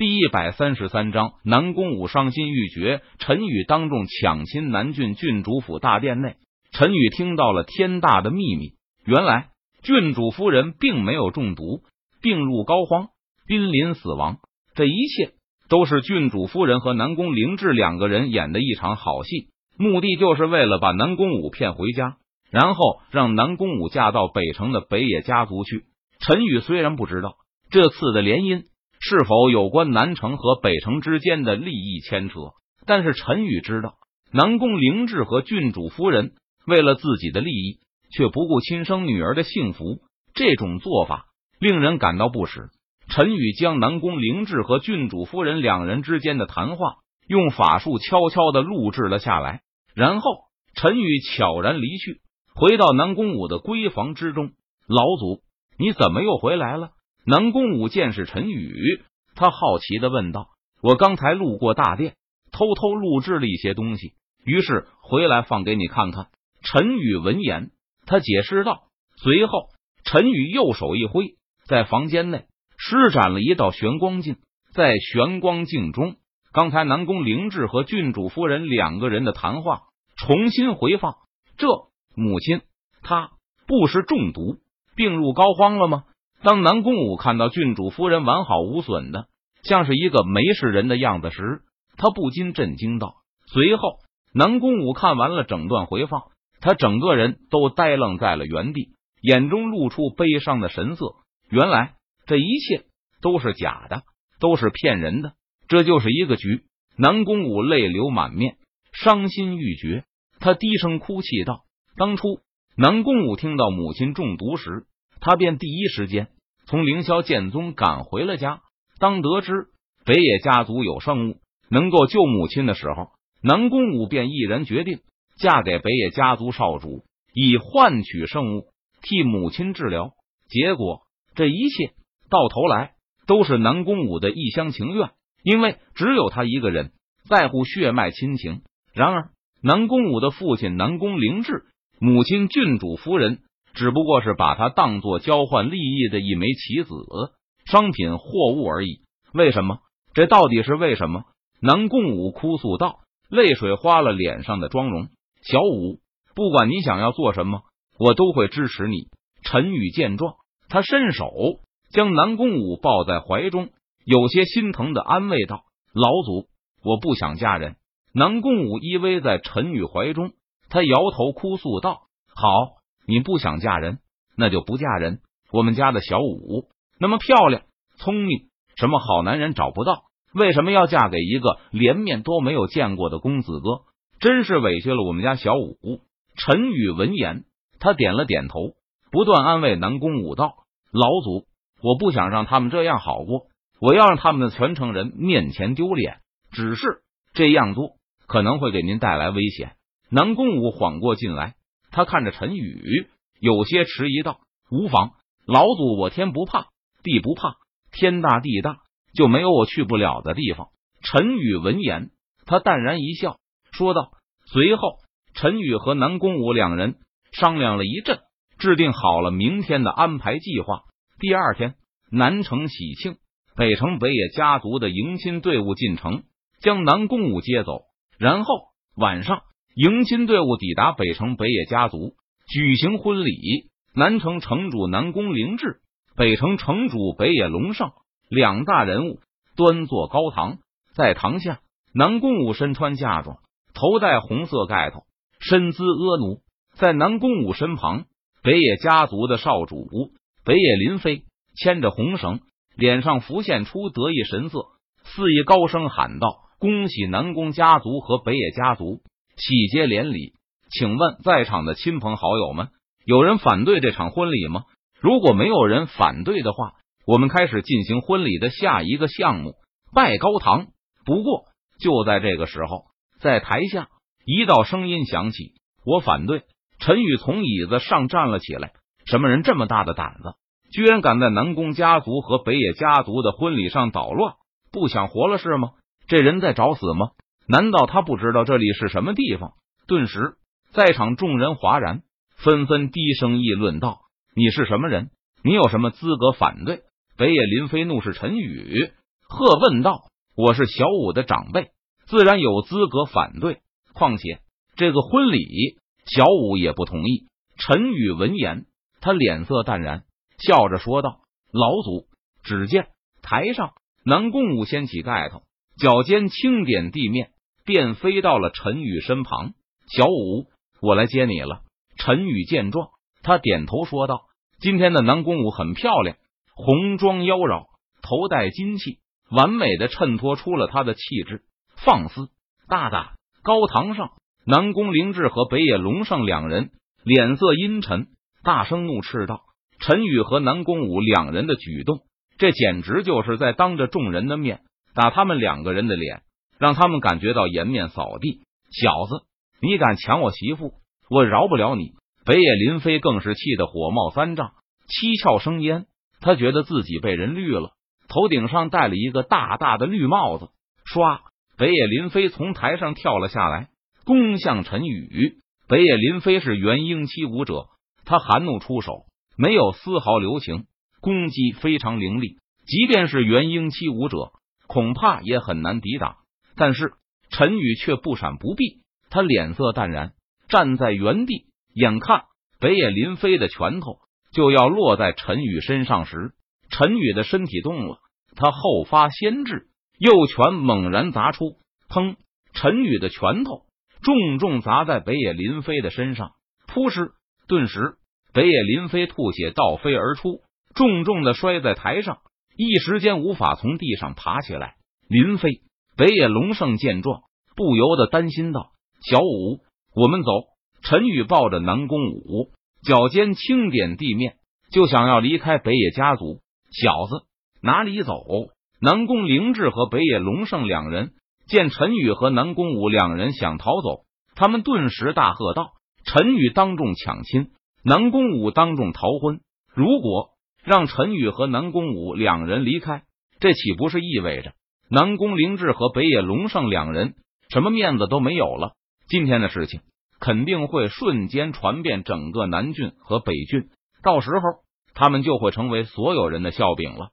第一百三十三章，南宫武伤心欲绝。陈宇当众抢亲南郡郡主府大殿内，陈宇听到了天大的秘密。原来郡主夫人并没有中毒，病入膏肓，濒临死亡。这一切都是郡主夫人和南宫灵志两个人演的一场好戏，目的就是为了把南宫武骗回家，然后让南宫武嫁到北城的北野家族去。陈宇虽然不知道这次的联姻。是否有关南城和北城之间的利益牵扯？但是陈宇知道，南宫灵志和郡主夫人为了自己的利益，却不顾亲生女儿的幸福，这种做法令人感到不耻。陈宇将南宫灵志和郡主夫人两人之间的谈话用法术悄悄的录制了下来，然后陈宇悄然离去，回到南宫武的闺房之中。老祖，你怎么又回来了？南宫武见是陈宇，他好奇的问道：“我刚才路过大殿，偷偷录制了一些东西，于是回来放给你看看。”陈宇闻言，他解释道。随后，陈宇右手一挥，在房间内施展了一道玄光镜，在玄光镜中，刚才南宫灵志和郡主夫人两个人的谈话重新回放。这母亲，她不是中毒，病入膏肓了吗？当南宫武看到郡主夫人完好无损的，像是一个没事人的样子时，他不禁震惊道。随后，南宫武看完了整段回放，他整个人都呆愣在了原地，眼中露出悲伤的神色。原来这一切都是假的，都是骗人的，这就是一个局。南宫武泪流满面，伤心欲绝，他低声哭泣道：“当初南宫武听到母亲中毒时。”他便第一时间从凌霄剑宗赶回了家。当得知北野家族有圣物能够救母亲的时候，南宫武便毅然决定嫁给北野家族少主，以换取圣物替母亲治疗。结果这一切到头来都是南宫武的一厢情愿，因为只有他一个人在乎血脉亲情。然而，南宫武的父亲南宫灵志，母亲郡主夫人。只不过是把他当做交换利益的一枚棋子、商品、货物而已。为什么？这到底是为什么？南宫武哭诉道，泪水花了脸上的妆容。小五，不管你想要做什么，我都会支持你。陈宇见状，他伸手将南宫武抱在怀中，有些心疼的安慰道：“老祖，我不想嫁人。”南宫武依偎在陈宇怀中，他摇头哭诉道：“好。”你不想嫁人，那就不嫁人。我们家的小五那么漂亮、聪明，什么好男人找不到？为什么要嫁给一个连面都没有见过的公子哥？真是委屈了我们家小五。陈宇闻言，他点了点头，不断安慰南宫武道：“老祖，我不想让他们这样好过，我要让他们的全城人面前丢脸。只是这样做可能会给您带来危险。”南宫武缓过劲来。他看着陈宇，有些迟疑道：“无妨，老祖我天不怕地不怕，天大地大就没有我去不了的地方。”陈宇闻言，他淡然一笑，说道。随后，陈宇和南宫武两人商量了一阵，制定好了明天的安排计划。第二天，南城喜庆，北城北野家族的迎亲队伍进城，将南宫武接走。然后晚上。迎亲队伍抵达北城北野家族，举行婚礼。南城城主南宫灵志，北城城主北野龙胜两大人物端坐高堂，在堂下，南宫武身穿嫁妆，头戴红色盖头，身姿婀娜。在南宫武身旁，北野家族的少主北野林飞牵着红绳，脸上浮现出得意神色，肆意高声喊道：“恭喜南宫家族和北野家族！”喜结连理，请问在场的亲朋好友们，有人反对这场婚礼吗？如果没有人反对的话，我们开始进行婚礼的下一个项目——拜高堂。不过，就在这个时候，在台下一道声音响起：“我反对！”陈宇从椅子上站了起来。什么人这么大的胆子，居然敢在南宫家族和北野家族的婚礼上捣乱？不想活了是吗？这人在找死吗？难道他不知道这里是什么地方？顿时，在场众人哗然，纷纷低声议论道：“你是什么人？你有什么资格反对？”北野林飞怒视陈宇，喝问道：“我是小五的长辈，自然有资格反对。况且这个婚礼，小五也不同意。”陈宇闻言，他脸色淡然，笑着说道：“老祖。”只见台上南宫武掀起盖头，脚尖轻点地面，便飞到了陈宇身旁。小五，我来接你了。陈宇见状，他点头说道：“今天的南宫武很漂亮，红妆妖娆，头戴金器，完美的衬托出了他的气质。”放肆！大大高堂上，南宫灵志和北野龙胜两人脸色阴沉，大声怒斥道：“陈宇和南宫武两人的举动，这简直就是在当着众人的面打他们两个人的脸，让他们感觉到颜面扫地。小子，你敢抢我媳妇！”我饶不了你！北野林飞更是气得火冒三丈，七窍生烟。他觉得自己被人绿了，头顶上戴了一个大大的绿帽子。唰，北野林飞从台上跳了下来，攻向陈宇。北野林飞是元婴期武者，他含怒出手，没有丝毫留情，攻击非常凌厉。即便是元婴期武者，恐怕也很难抵挡。但是陈宇却不闪不避，他脸色淡然。站在原地，眼看北野林飞的拳头就要落在陈宇身上时，陈宇的身体动了，他后发先至，右拳猛然砸出，砰！陈宇的拳头重重砸在北野林飞的身上，扑哧！顿时，北野林飞吐血倒飞而出，重重的摔在台上，一时间无法从地上爬起来。林飞，北野龙胜见状，不由得担心道：“小五。”我们走。陈宇抱着南宫武，脚尖轻点地面，就想要离开北野家族。小子，哪里走？南宫灵志和北野龙胜两人见陈宇和南宫武两人想逃走，他们顿时大喝道：“陈宇当众抢亲，南宫武当众逃婚。如果让陈宇和南宫武两人离开，这岂不是意味着南宫凌志和北野龙胜两人什么面子都没有了？”今天的事情肯定会瞬间传遍整个南郡和北郡，到时候他们就会成为所有人的笑柄了。